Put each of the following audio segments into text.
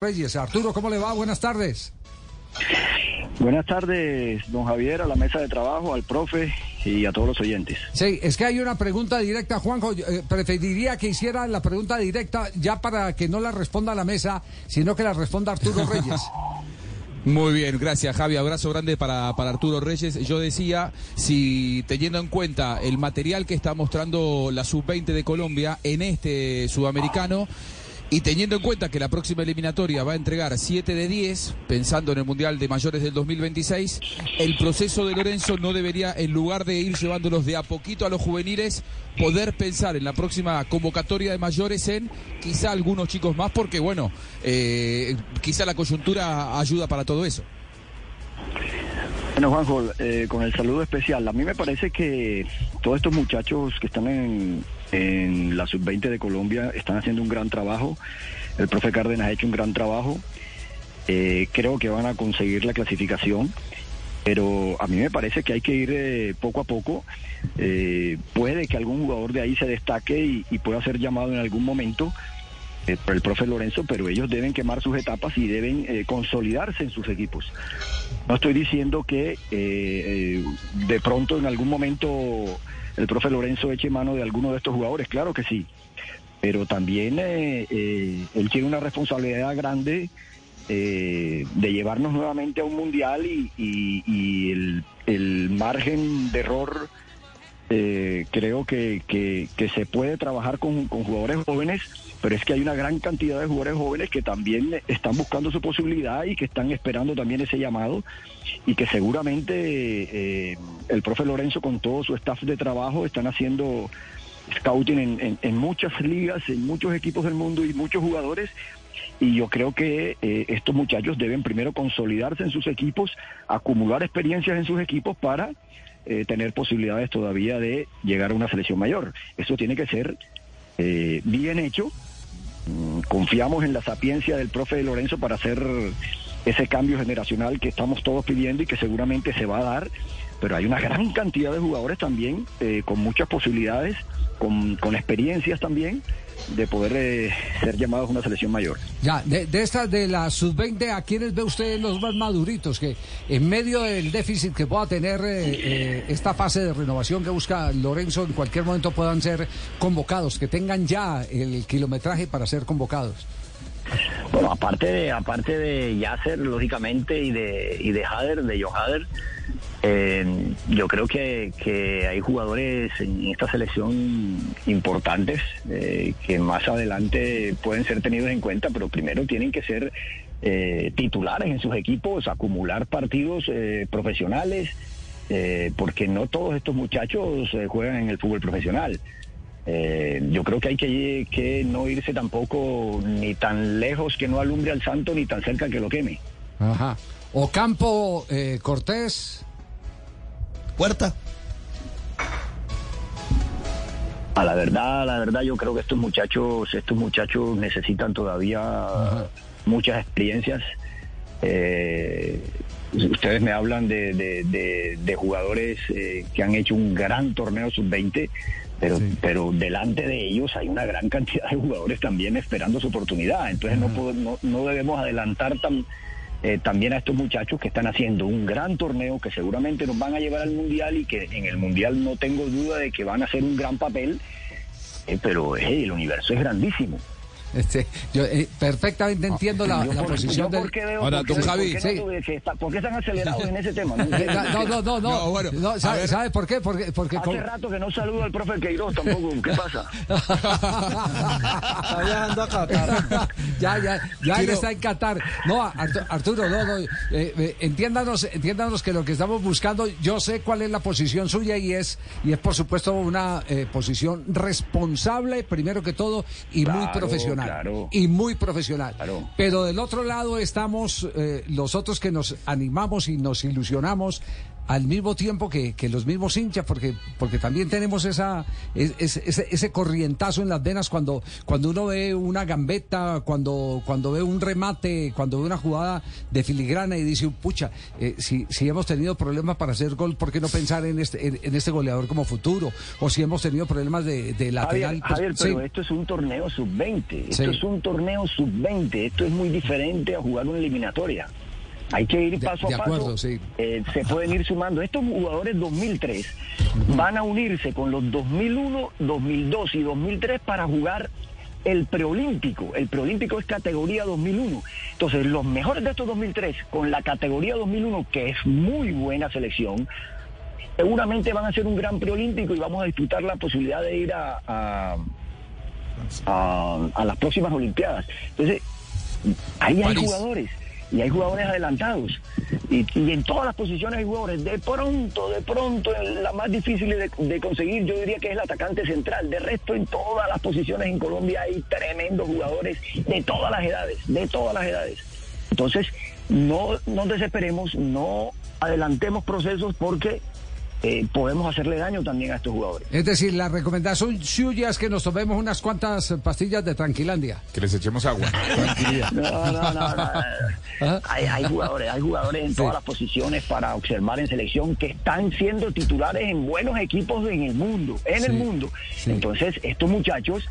Reyes. Arturo, ¿cómo le va? Buenas tardes. Buenas tardes, don Javier, a la mesa de trabajo, al profe y a todos los oyentes. Sí, es que hay una pregunta directa, Juanjo. Eh, preferiría que hiciera la pregunta directa ya para que no la responda a la mesa, sino que la responda Arturo Reyes. Muy bien, gracias Javi. Abrazo grande para, para Arturo Reyes. Yo decía, si teniendo en cuenta el material que está mostrando la sub-20 de Colombia en este sudamericano, y teniendo en cuenta que la próxima eliminatoria va a entregar 7 de 10, pensando en el Mundial de Mayores del 2026, el proceso de Lorenzo no debería, en lugar de ir llevándolos de a poquito a los juveniles, poder pensar en la próxima convocatoria de mayores en quizá algunos chicos más, porque bueno, eh, quizá la coyuntura ayuda para todo eso. Bueno, Juanjo, eh, con el saludo especial, a mí me parece que todos estos muchachos que están en, en la sub-20 de Colombia están haciendo un gran trabajo. El profe Cárdenas ha hecho un gran trabajo. Eh, creo que van a conseguir la clasificación, pero a mí me parece que hay que ir eh, poco a poco. Eh, puede que algún jugador de ahí se destaque y, y pueda ser llamado en algún momento por el profe Lorenzo, pero ellos deben quemar sus etapas y deben consolidarse en sus equipos. No estoy diciendo que de pronto en algún momento el profe Lorenzo eche mano de alguno de estos jugadores, claro que sí, pero también eh, eh, él tiene una responsabilidad grande eh, de llevarnos nuevamente a un mundial y, el, margen de error creo que, que, se puede trabajar con, con jugadores jóvenes pero es que hay una gran cantidad de jugadores jóvenes que también están buscando su posibilidad y que están esperando también ese llamado. Y que seguramente eh, el profe Lorenzo con todo su staff de trabajo están haciendo scouting en, muchas ligas, en muchos equipos del mundo y muchos jugadores. Y yo creo que eh, estos muchachos deben primero consolidarse en sus equipos, acumular experiencias en sus equipos para eh, tener posibilidades todavía de llegar a una selección mayor. Eso tiene que ser bien hecho Mm, confiamos en la sapiencia del profe Lorenzo para hacer ese cambio generacional que estamos todos pidiendo y que seguramente se va a dar, pero hay una gran cantidad de jugadores también eh, con muchas posibilidades, con, con experiencias también, de poder eh, ser llamados a una selección mayor. Ya, de, de estas de la sub-20, ¿a quiénes ve usted los más maduritos? Que en medio del déficit que pueda tener eh, eh, esta fase de renovación que busca Lorenzo, en cualquier momento puedan ser convocados, que tengan ya el kilometraje para ser convocados. Bueno, aparte de, aparte de Yasser, lógicamente, y de, y de Hader, de Johader, eh, yo creo que, hay jugadores en esta selección importantes eh, que más adelante pueden ser tenidos en cuenta, pero primero tienen que ser eh, titulares en sus equipos, acumular partidos eh, profesionales, porque no todos estos muchachos juegan en el fútbol profesional. yo creo que hay que, que no irse tampoco ni tan lejos que no alumbre al santo, ni tan cerca que lo queme. Ajá. Ocampo Cortés. Puerta. A la verdad, la verdad, yo creo que estos muchachos, estos muchachos necesitan todavía muchas experiencias. Eh, ustedes me hablan de, jugadores eh, que han hecho un gran torneo sub-20, pero, pero delante de ellos hay una gran cantidad de jugadores también esperando su oportunidad. Entonces no, no, no debemos adelantar tan eh, también a estos muchachos que están haciendo un gran torneo que seguramente nos van a llevar al Mundial y que en el Mundial no tengo duda de que van a hacer un gran papel, eh, pero el universo es grandísimo. Este, yo eh, perfectamente ah, entiendo la, posición del... Ahora, don Javi... ¿Por qué están acelerados en ese tema? No, no, no, no, bueno, ¿sabe, por qué? Porque, porque Hace rato que no saludo al profe Queiroz tampoco, ¿qué pasa? está viajando a Qatar. ya, ya, ya él está en Qatar. No, Arturo, no, no, eh, eh, entiéndanos, entiéndanos que lo que estamos buscando, yo sé cuál es la posición suya y es, y es por supuesto una eh, posición responsable, primero que todo, y muy profesional y muy profesional. Pero del otro lado estamos eh, los otros que nos animamos y nos ilusionamos al mismo tiempo que, que los mismos hinchas, porque, porque también tenemos esa, ese, ese, corrientazo en las venas cuando, cuando uno ve una gambeta, cuando, cuando ve un remate, cuando ve una jugada de filigrana y dice, pucha, eh, si, si hemos tenido problemas para hacer gol, ¿por qué no pensar en este, en, este goleador como futuro? O si hemos tenido problemas de, de lateral. Javier, pues, pero esto es un torneo sub-20, esto es un torneo sub-20, esto es muy diferente a jugar una eliminatoria. Hay que ir paso a paso. Eh, se pueden ir sumando. Estos jugadores 2003 van a unirse con los 2001, 2002 y 2003 para jugar el preolímpico. El preolímpico es categoría 2001. Entonces, los mejores de estos 2003 con la categoría 2001, que es muy buena selección, seguramente van a ser un gran preolímpico y vamos a disfrutar la posibilidad de ir a, a, a, las próximas Olimpiadas. Entonces, ahí hay jugadores y hay jugadores adelantados. Y, en todas las posiciones hay jugadores. De pronto, de pronto, la más difícil de, conseguir, yo diría que es el atacante central. De resto, en todas las posiciones en Colombia hay tremendos jugadores de todas las edades, de todas las edades. Entonces, no nos desesperemos, no adelantemos procesos porque eh, podemos hacerle daño también a estos jugadores. Es decir, la recomendación suya es que nos tomemos unas cuantas pastillas de Tranquilandia. Que les echemos agua. No, no, no. ¿Ah? Hay, jugadores, hay jugadores en todas las posiciones para observar en selección que están siendo titulares en buenos equipos en el mundo, en el mundo. Entonces, estos muchachos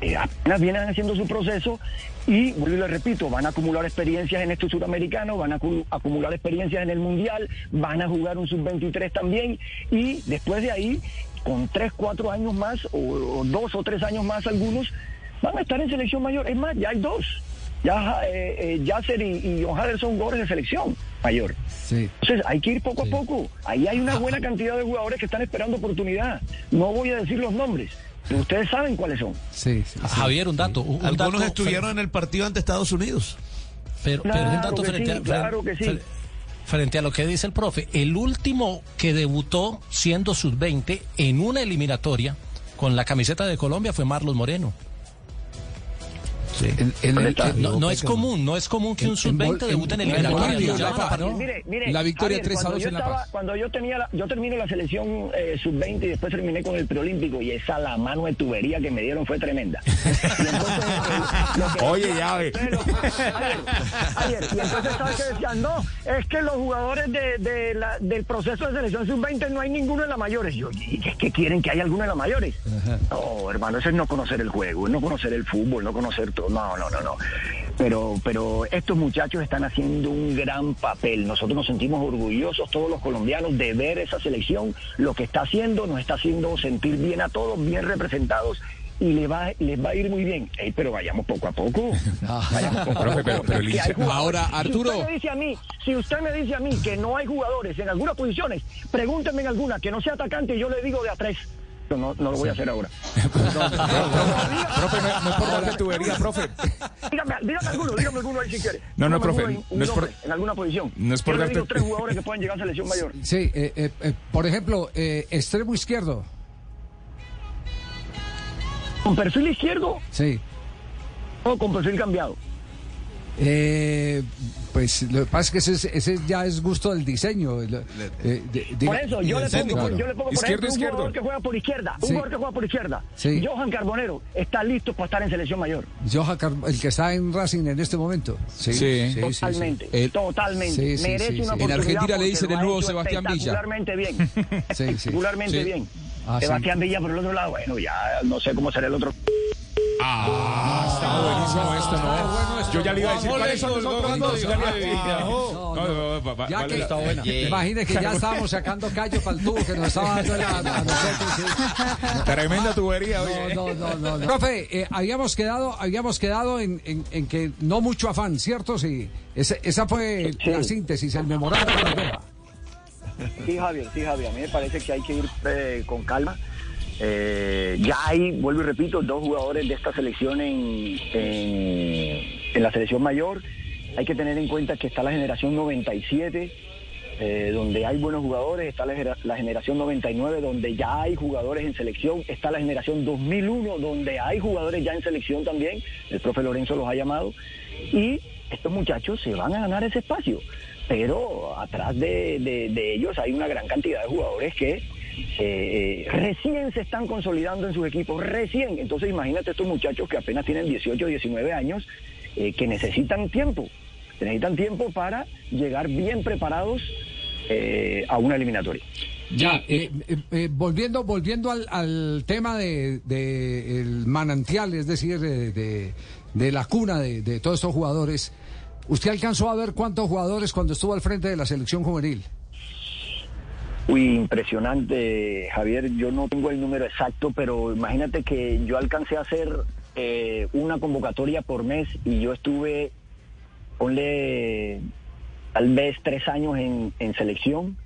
eh, apenas vienen haciendo su proceso y, vuelvo y le repito, van a acumular experiencias en estos suramericanos, van a acumular experiencias en el Mundial, van a jugar un sub-23 también y después de ahí, con tres, cuatro años más o, dos o tres años más algunos, van a estar en selección mayor. Es más, ya hay dos. Ya eh, eh Yasser y, y John son jugadores de selección mayor. Entonces hay que ir poco a poco. Ahí hay una buena cantidad de jugadores que están esperando oportunidad. No voy a decir los nombres, Ustedes saben cuáles son. Sí, Javier, un dato. Algunos estuvieron en el partido ante Estados Unidos. Pero, un dato frente, a, frente, a lo que dice el profe. El último que debutó siendo sub-20 en una eliminatoria con la camiseta de Colombia fue Marlos Moreno no, es común, no es común que un sub-20 debute en el eliminatoria. La victoria 3 a 2 en La Paz. Cuando yo tenía la, yo terminé la selección eh, sub-20 y después terminé con el preolímpico y esa la mano de tubería que me dieron fue tremenda. Oye, ya ve. Ayer, y entonces sabes que decían, no, es que los jugadores de, de la, del proceso de selección sub-20 no hay ninguno en las mayores. Yo, ¿y es que quieren que haya alguno en las mayores? No, hermano, eso es no conocer el juego, es no conocer el fútbol, no conocer todo no, no, no, no. Pero, pero estos muchachos están haciendo un gran papel. Nosotros nos sentimos orgullosos, todos los colombianos, de ver esa selección, lo que está haciendo, nos está haciendo sentir bien a todos, bien representados y les va, les va a ir muy bien. pero vayamos poco a poco. ahora, Arturo. Si usted, me dice a mí, si usted me dice a mí que no hay jugadores en algunas posiciones, pregúntenme en alguna que no sea atacante y yo le digo de a tres. No, no lo voy a hacer ahora. profe, no, es por darle tubería, profe. Dígame, dígame alguno, dígame alguno ahí si quiere. No, no, profe. no es por, en alguna posición. No es por Yo darte... le digo tres jugadores que pueden llegar a selección mayor. Sí, eh, eh, eh, por ejemplo, eh, extremo izquierdo. ¿Con perfil izquierdo? Sí. O con perfil cambiado. Eh, pues lo que pasa es que ese, ese ya es gusto del diseño. Eh, por eso, yo le, pongo, yo le pongo, por ejemplo, un jugador que juega por izquierda. Un jugador que juega por izquierda. Johan Carbonero está listo para estar en selección mayor. Johan el que está en Racing en este momento. Sí, sí, totalmente. totalmente. Merece una En Argentina le dicen el nuevo Sebastián Villa. Espectacularmente bien. Espectacularmente bien. Ah, Sebastián Villa por el otro lado, bueno, ya no sé cómo será el otro. Ah, está buenísimo esto, ¿no? Yo ya le iba a decir cuáles son los dos Ya que está buena. Imagine que ya estábamos sacando callo para el tubo que nos estaba dando a nosotros. Tremenda tubería, oye. No, no, no. Profe, eh, habíamos quedado, habíamos quedado en, en, en, que no mucho afán, ¿cierto? Sí. Ese, esa fue la síntesis, el memorándum. Sí, Javier, sí, Javier. A mí me parece que hay que ir eh, con calma. Eh, ya hay, vuelvo y repito, dos jugadores de esta selección en, en, la selección mayor. Hay que tener en cuenta que está la generación 97, eh, donde hay buenos jugadores, está la, generación 99, donde ya hay jugadores en selección, está la generación 2001, donde hay jugadores ya en selección también, el profe Lorenzo los ha llamado, y estos muchachos se van a ganar ese espacio pero atrás de, ellos hay una gran cantidad de jugadores que eh, recién se están consolidando en sus equipos, recién. Entonces imagínate estos muchachos que apenas tienen 18, 19 años, eh, que necesitan tiempo, necesitan tiempo para llegar bien preparados eh, a una eliminatoria. Ya, volviendo, volviendo al, tema de, el manantial, es decir, de, de la cuna de todos estos jugadores. ¿Usted alcanzó a ver cuántos jugadores cuando estuvo al frente de la selección juvenil? Uy, impresionante, Javier. Yo no tengo el número exacto, pero imagínate que yo alcancé a hacer eh, una convocatoria por mes y yo estuve, ponle tal vez tres años en, selección.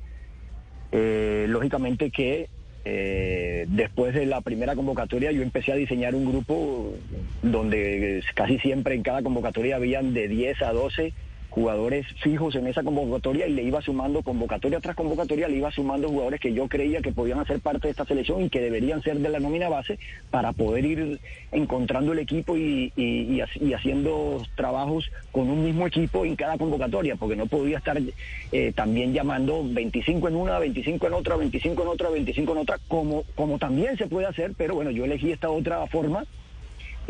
Eh, lógicamente que eh, después de la primera convocatoria yo empecé a diseñar un grupo donde casi siempre en cada convocatoria habían de 10 a 12 jugadores fijos en esa convocatoria y le iba sumando convocatoria tras convocatoria, le iba sumando jugadores que yo creía que podían hacer parte de esta selección y que deberían ser de la nómina base para poder ir encontrando el equipo y, y, haciendo trabajos con un mismo equipo en cada convocatoria, porque no podía estar eh, también llamando 25 en una, 25 en otra, 25 en otra, 25 en otra, como, como también se puede hacer, pero bueno, yo elegí esta otra forma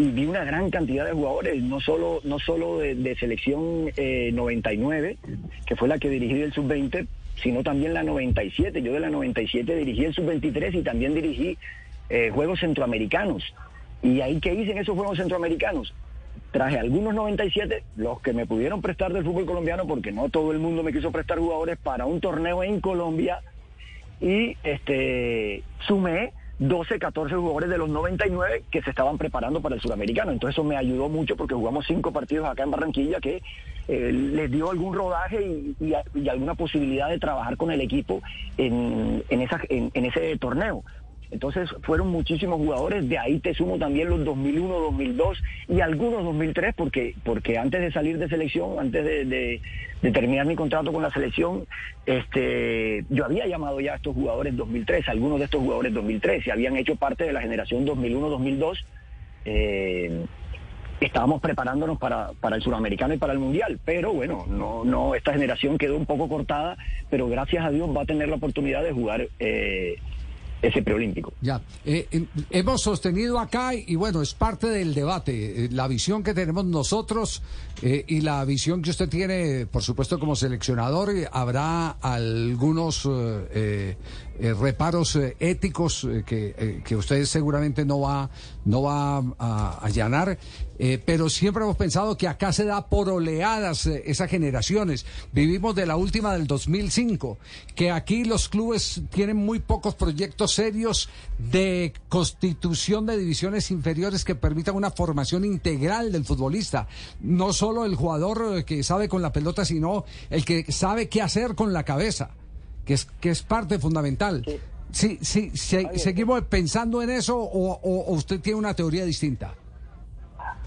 y vi una gran cantidad de jugadores, no solo, no solo de, selección 99, eh, que fue la que dirigí el sub-20, sino también la 97. Yo de la 97 dirigí el sub-23 y también dirigí eh, Juegos Centroamericanos. ¿Y ahí qué hice en esos Juegos Centroamericanos? Traje algunos 97, los que me pudieron prestar del fútbol colombiano, porque no todo el mundo me quiso prestar jugadores para un torneo en Colombia, y este sumé 12, 14 jugadores de los 99 que se estaban preparando para el suramericano. Entonces eso me ayudó mucho porque jugamos cinco partidos acá en Barranquilla que eh, les dio algún rodaje y, alguna posibilidad de trabajar con el equipo en, esa, en ese torneo. Entonces fueron muchísimos jugadores, de ahí te sumo también los 2001, 2002 y algunos 2003, porque, porque antes de salir de selección, antes de, terminar mi contrato con la selección, este, yo había llamado ya a estos jugadores 2003, algunos de estos jugadores 2003, y habían hecho parte de la generación 2001-2002. Eh, estábamos preparándonos para, para el suramericano y para el mundial, pero bueno, no, no, esta generación quedó un poco cortada, pero gracias a Dios va a tener la oportunidad de jugar eh, ese preolímpico. Ya, eh, eh, hemos sostenido acá y bueno, es parte del debate, eh, la visión que tenemos nosotros y la visión que usted tiene, por supuesto, como seleccionador, habrá algunos reparos éticos que, que usted seguramente no va, no va a allanar. Eh, pero siempre hemos pensado que acá se da por oleadas eh, esas generaciones. Vivimos de la última del 2005, que aquí los clubes tienen muy pocos proyectos serios de constitución de divisiones inferiores que permitan una formación integral del futbolista. No solo el jugador eh, que sabe con la pelota, sino el que sabe qué hacer con la cabeza, que es, que es parte fundamental. Sí, sí, ¿Seguimos pensando en eso o usted tiene una teoría distinta?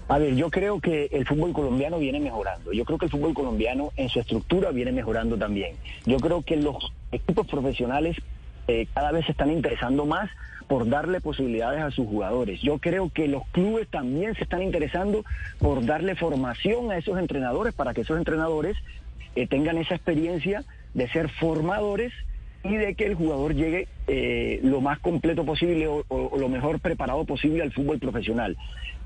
A ver, yo creo que el fútbol colombiano viene mejorando. Yo creo que el fútbol colombiano en su estructura viene mejorando también. Yo creo que los equipos profesionales eh, cada vez se están interesando más por darle posibilidades a sus jugadores. Yo creo que los clubes también se están interesando por darle formación a esos entrenadores para que esos entrenadores eh, tengan esa experiencia de ser formadores y de que el jugador llegue eh, lo más completo posible o, lo mejor preparado posible al fútbol profesional.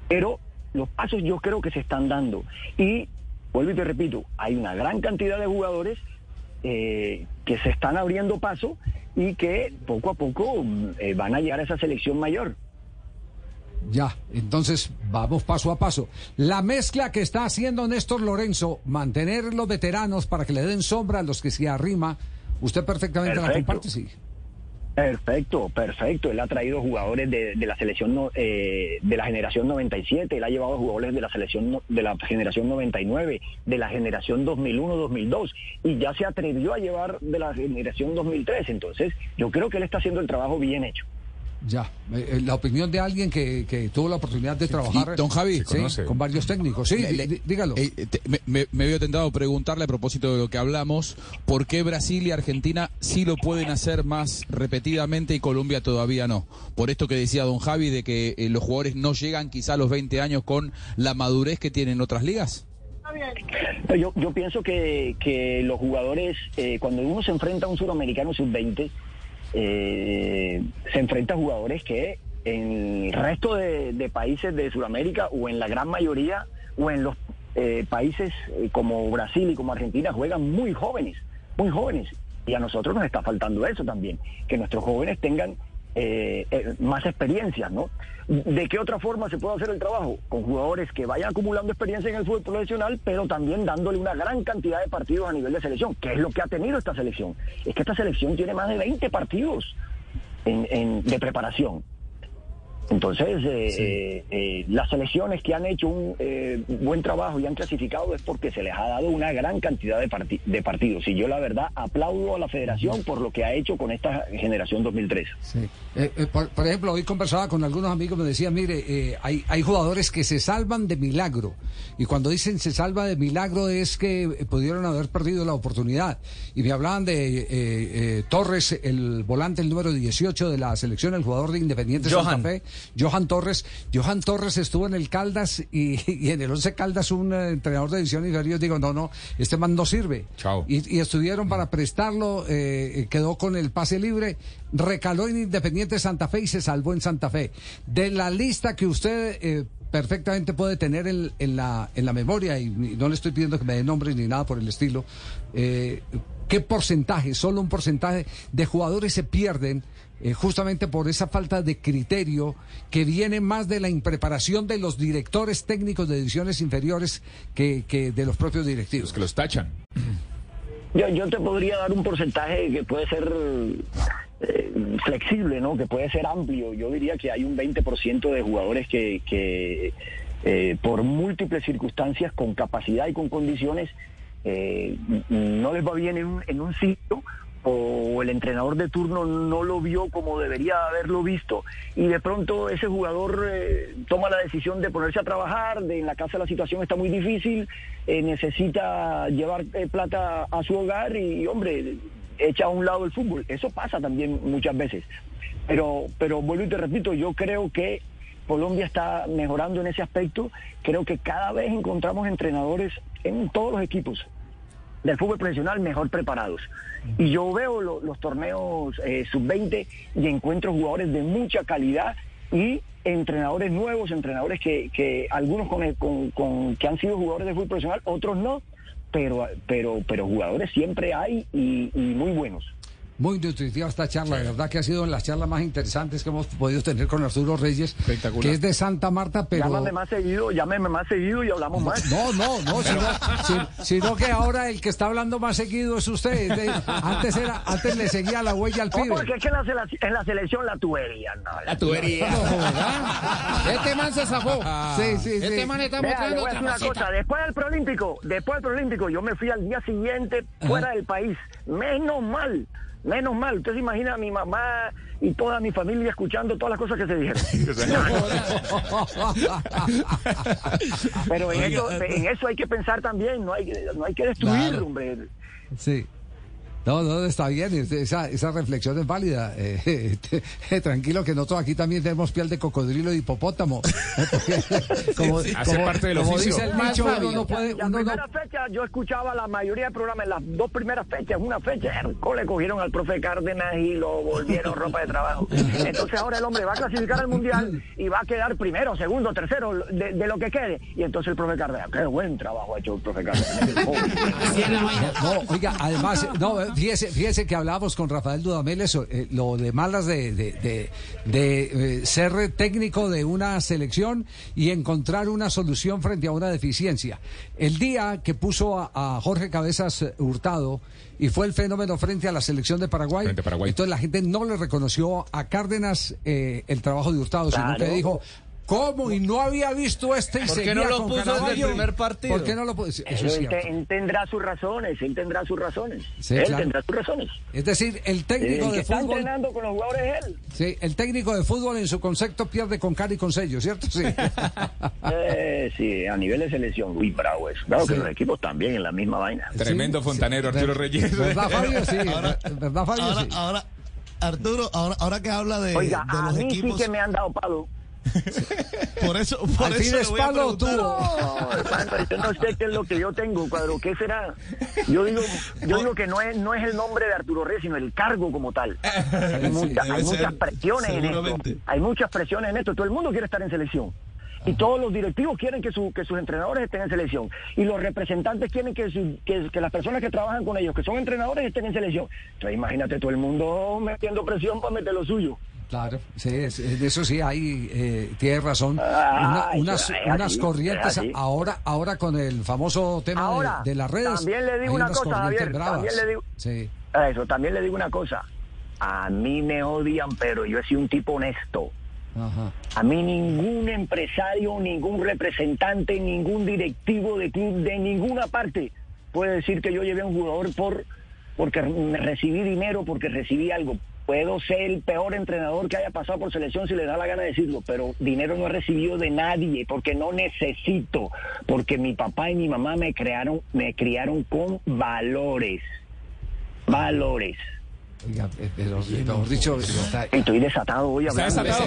Pero los pasos yo creo que se están dando. Y, vuelvo y te repito, hay una gran cantidad de jugadores eh, que se están abriendo paso y que poco a poco eh, van a llegar a esa selección mayor. Ya, entonces vamos paso a paso. La mezcla que está haciendo Néstor Lorenzo, mantener los veteranos para que le den sombra a los que se arrima, usted perfectamente la comparte, sí. Perfecto, perfecto. Él ha traído jugadores de, la selección eh, de la generación 97, él ha llevado jugadores de la selección de la generación 99, de la generación 2001-2002 y ya se atrevió a llevar de la generación 2003. Entonces, yo creo que él está haciendo el trabajo bien hecho. Ya, eh, eh, la opinión de alguien que, tuvo la oportunidad de trabajar don Javi, con varios técnicos. Sí, dígalo. Eh, me, me, había tentado preguntarle a propósito de lo que hablamos, ¿por qué Brasil y Argentina sí lo pueden hacer más repetidamente y Colombia todavía no? Por esto que decía don Javi de que los jugadores no llegan quizá a los 20 años con la madurez que tienen otras ligas. Yo, yo pienso que, que los jugadores, eh, cuando uno se enfrenta a un suramericano sub-20, eh, se enfrenta a jugadores que en el resto de, países de Sudamérica o en la gran mayoría o en los eh, países eh, como Brasil y como Argentina juegan muy jóvenes, muy jóvenes. Y a nosotros nos está faltando eso también, que nuestros jóvenes tengan eh, más experiencia, ¿no? ¿De qué otra forma se puede hacer el trabajo? Con jugadores que vayan acumulando experiencia en el fútbol profesional, pero también dándole una gran cantidad de partidos a nivel de selección, que es lo que ha tenido esta selección. Es que esta selección tiene más de 20 partidos de preparación. Entonces, eh, eh, eh, las selecciones que han hecho un buen trabajo y han clasificado es porque se les ha dado una gran cantidad de, de, partidos. Y yo, la verdad, aplaudo a la federación por lo que ha hecho con esta generación 2003. Por, ejemplo, hoy conversaba con algunos amigos, me decían, mire, hay, hay jugadores que se salvan de milagro. Y cuando dicen se salva de milagro es que pudieron haber perdido la oportunidad. Y me hablaban de Torres, el volante, el número 18 de la selección, el jugador de Independiente Santa Fe. Johan Torres. Johan Torres estuvo en el Caldas y, en el 11 Caldas un eh, entrenador de división inferior digo, no, no, este man no sirve. Chao. Y, estuvieron para prestarlo, eh, quedó con el pase libre, recaló en Independiente Santa Fe y se salvó en Santa Fe. De la lista que usted... Eh, perfectamente puede tener en, la, en la memoria, y, no le estoy pidiendo que me dé nombres ni nada por el estilo, ¿qué porcentaje, solo un porcentaje de jugadores se pierden eh, justamente por esa falta de criterio que viene más de la impreparación de los directores técnicos de divisiones inferiores que, de los propios directivos. que los tachan. Yo, yo, te podría dar un porcentaje que puede ser eh, flexible, ¿no? que puede ser amplio. Yo diría que hay un 20% de jugadores que, que eh, por múltiples circunstancias, con capacidad y con condiciones, no les va bien en un, en un sitio o el entrenador de turno no lo vio como debería haberlo visto y de pronto ese jugador eh, toma la decisión de ponerse a trabajar, de en la casa la situación está muy difícil, eh, necesita llevar eh, plata a su hogar y hombre, echa a un lado el fútbol. Eso pasa también muchas veces. Pero, pero vuelvo y te repito, yo creo que Colombia está mejorando en ese aspecto. Creo que cada vez encontramos entrenadores en todos los equipos del fútbol profesional mejor preparados. Y yo veo los torneos eh, sub-20 y encuentro jugadores de mucha calidad y entrenadores nuevos, entrenadores que, que algunos con, con, que han sido jugadores de fútbol profesional, otros no, pero, pero, pero jugadores siempre hay y muy buenos. Muy nutritiva esta charla, de verdad que ha sido en las charlas más interesantes que hemos podido tener con Arturo Reyes, que es de Santa Marta, pero... Llámame más seguido, llámeme más seguido y hablamos más. No, no, no, sino, que ahora el que está hablando más seguido es usted. antes era, antes le seguía la huella al pibe. porque es que en la, en la selección la tubería, no. La, tubería. este man se zafó. sí, sí, Este man está mostrando una cosa, después del Prolímpico, después del Prolímpico, yo me fui al día siguiente fuera del país. Menos mal Menos mal, usted se imagina a mi mamá y toda mi familia escuchando todas las cosas que se dijeron. Pero en eso, en eso hay que pensar también, no hay, no hay que destruir, hombre. Sí. No, no, está bien, esa, esa reflexión es válida. Eh, tranquilo que nosotros aquí también tenemos piel de cocodrilo y hipopótamo. como, Hace parte del oficio. Dice el macho, uno no puede... La primera fecha yo escuchaba la mayoría de programas, en las dos primeras fechas, una fecha, le cogieron al profe Cárdenas y lo volvieron ropa de trabajo. Entonces ahora el hombre va a clasificar al Mundial y va a quedar primero, segundo, tercero, de, lo que quede. Y entonces el profe Cárdenas, qué buen trabajo ha hecho el profe Cárdenas. no, oiga, además, no, Fíjese, que hablábamos con Rafael Dudamel eso, eh, lo de malas de, de, eh, ser técnico de una selección y encontrar una solución frente a una deficiencia. El día que puso a, Jorge Cabezas Hurtado y fue el fenómeno frente a la selección de Paraguay, entonces la gente no le reconoció a Cárdenas eh, el trabajo de Hurtado, sino que dijo, ¿Cómo? Y no había visto este y ¿Por qué no lo puso desde el primer partido? ¿Por qué no lo puso? Eso es cierto. Él tendrá sus razones, él tendrá sus razones. él tendrá sus razones. Es decir, el técnico el que de está fútbol... entrenando con los jugadores él. Sí, el técnico de fútbol en su concepto pierde con cara y con sello, ¿cierto? Sí. eh, sí, a nivel de selección, uy, bravo eso. Claro que los equipos también en la misma vaina. Tremendo fontanero, Arturo Reyes. ¿Verdad, Fabio? Sí. Ahora, ¿Verdad, Fabio? Ahora, ahora, Arturo, ahora, ahora que habla de, Oiga, de los a mí equipos... sí que me han dado palo Por eso, por Al eso fin le es voy a palo preguntar. No, hermano, yo no sé qué es lo que yo tengo, cuadro, ¿qué será? Yo digo, yo digo que no es, no es el nombre de Arturo Reyes, sino el cargo como tal. Hay, mucha- hay ser, muchas presiones en esto. Hay muchas presiones en esto. Todo el mundo quiere estar en selección. Y todos los directivos quieren que, su- que sus entrenadores estén en selección. Y los representantes quieren que, su- que, que las personas que trabajan con ellos, que son entrenadores, estén en selección. Entonces imagínate todo el mundo metiendo presión para meter lo suyo. Claro, sí, es- en eso sí hay, eh, tiene razón. Una- unas, unas así, corrientes ahora, ahora con el famoso tema de- Ahora, de, las redes. también le digo hay una cosa, Javier, también le digo- Sí. Eso, también le digo una cosa. A mí me odian, pero yo he sido un tipo honesto. Ajá. A mí ningún empresario, ningún representante, ningún directivo de club de ninguna parte puede decir que yo llevé a un jugador por porque recibí dinero, porque recibí algo. Puedo ser el peor entrenador que haya pasado por selección si le da la gana de decirlo, pero dinero no he recibido de nadie porque no necesito, porque mi papá y mi mamá me crearon, me criaron con valores, valores. Oiga, pero, mejor dicho, está- Estoy desatado hoy hablando. desatado.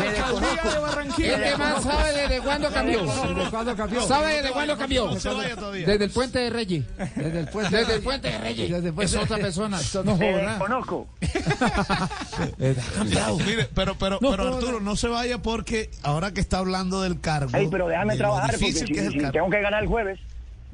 Me desconozco. ¿Este man sabe desde cuándo cambió? ¿Desde cuándo cambió? ¿Sabe desde cuándo cambió? Desde el puente de Reyes. Desde el puente, Desde el puente de Reyes. Desde el puente- Es otra persona. No desconozco. Mire, pero, pero, pero Arturo, no se vaya porque ahora que está hablando del cargo. Ey, pero déjame de trabajar porque difícil si, que es el si cargo. tengo que ganar el jueves,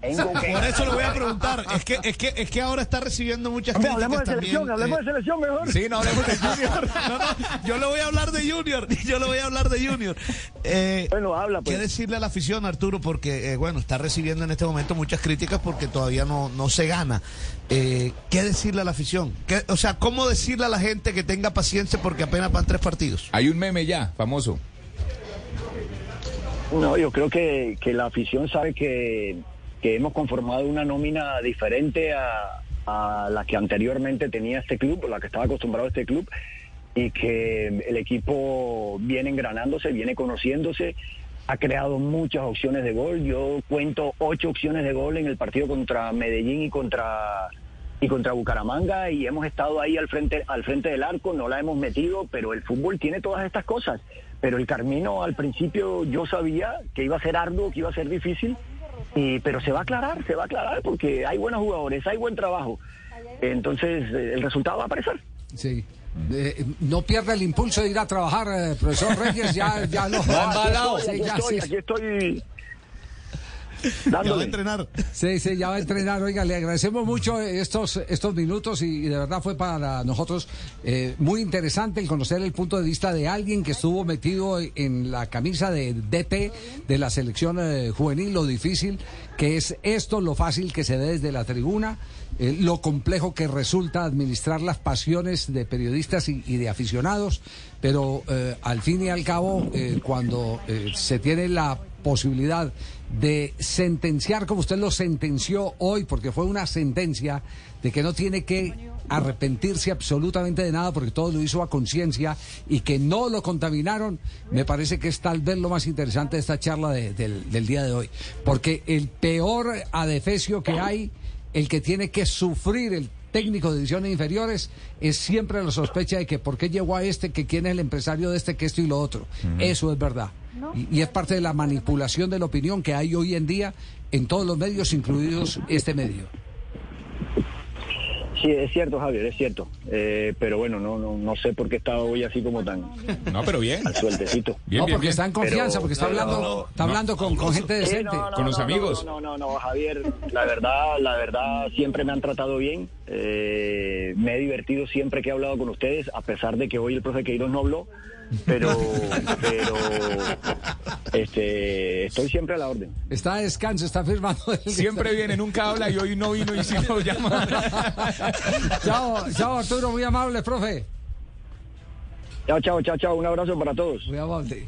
Por eso le voy a preguntar. Es que, es que, es que ahora está recibiendo muchas Hombre, críticas hablemos de también. selección, hablemos eh, de selección mejor. Sí, no hablemos de Junior. No, no, yo le voy a hablar de Junior. Yo le voy a hablar de Junior. Eh, Bueno, habla pues. ¿Qué decirle a la afición, Arturo? Porque, eh, bueno, está recibiendo en este momento muchas críticas porque todavía no, no se gana. Eh, ¿Qué decirle a la afición? ¿Qué- o sea, ¿cómo decirle a la gente que tenga paciencia porque apenas van tres partidos? Hay un meme ya, famoso. No, yo creo que, que la afición sabe que, hemos conformado una nómina diferente a, a la que anteriormente tenía este club, o la que estaba acostumbrado este club, y que el equipo viene engranándose, viene conociéndose, ha creado muchas opciones de gol. Yo cuento ocho opciones de gol en el partido contra Medellín y contra y contra Bucaramanga y hemos estado ahí al frente al frente del arco, no la hemos metido, pero el fútbol tiene todas estas cosas. Pero el camino al principio yo sabía que iba a ser arduo, que iba a ser difícil, y, pero se va a aclarar, se va a aclarar porque hay buenos jugadores, hay buen trabajo. Entonces eh, el resultado va a aparecer. Sí. Eh, no pierda el impulso de ir a trabajar, eh, profesor Reyes, ya, ya lo Aquí estoy, aquí ya, estoy, estoy Ya va a dándole. entrenar. Sí, sí, ya va a entrenar. Oiga, le agradecemos mucho estos, estos minutos y, y de verdad fue para nosotros eh, muy interesante el conocer el punto de vista de alguien que estuvo metido en la camisa de DT de la selección eh, juvenil, lo difícil que es esto, lo fácil que se ve desde la tribuna, eh, lo complejo que resulta administrar las pasiones de periodistas y, y de aficionados, pero eh, al fin y al cabo, eh, cuando eh, se tiene la posibilidad de sentenciar como usted lo sentenció hoy, porque fue una sentencia de que no tiene que arrepentirse absolutamente de nada porque todo lo hizo a conciencia y que no lo contaminaron, me parece que es tal vez lo más interesante de esta charla de- del, del día de hoy. Porque el peor adefesio que hay, el que tiene que sufrir el técnico de divisiones inferiores, es siempre la sospecha de que por qué llegó a este, que quién es el empresario de este, que esto y lo otro. Eso es verdad. Y, y es parte de la manipulación de la opinión que hay hoy en día en todos los medios, incluidos este medio. Sí, es cierto, Javier, es cierto. Eh, pero bueno, no, no, no sé por qué estaba hoy así como tan No, pero bien. al sueltecito. Bien, no, porque bien. está en confianza, Pero- porque está no, hablando, no, está hablando con, con gente decente. no, no, con los no, amigos. No, no, no, no, Javier, la verdad, la verdad, siempre me han tratado bien. Eh, me he divertido siempre que he hablado con ustedes, a pesar de que hoy el profe Queiroz no habló. Pero, pero, este, estoy siempre a la orden. Está a descanso, está firmando. Siempre viene, nunca habla y hoy no vino y si lo llama. chao, chao Arturo, muy amable, profe. Chao, chao, chao, chao. Un abrazo para todos. Muy amable.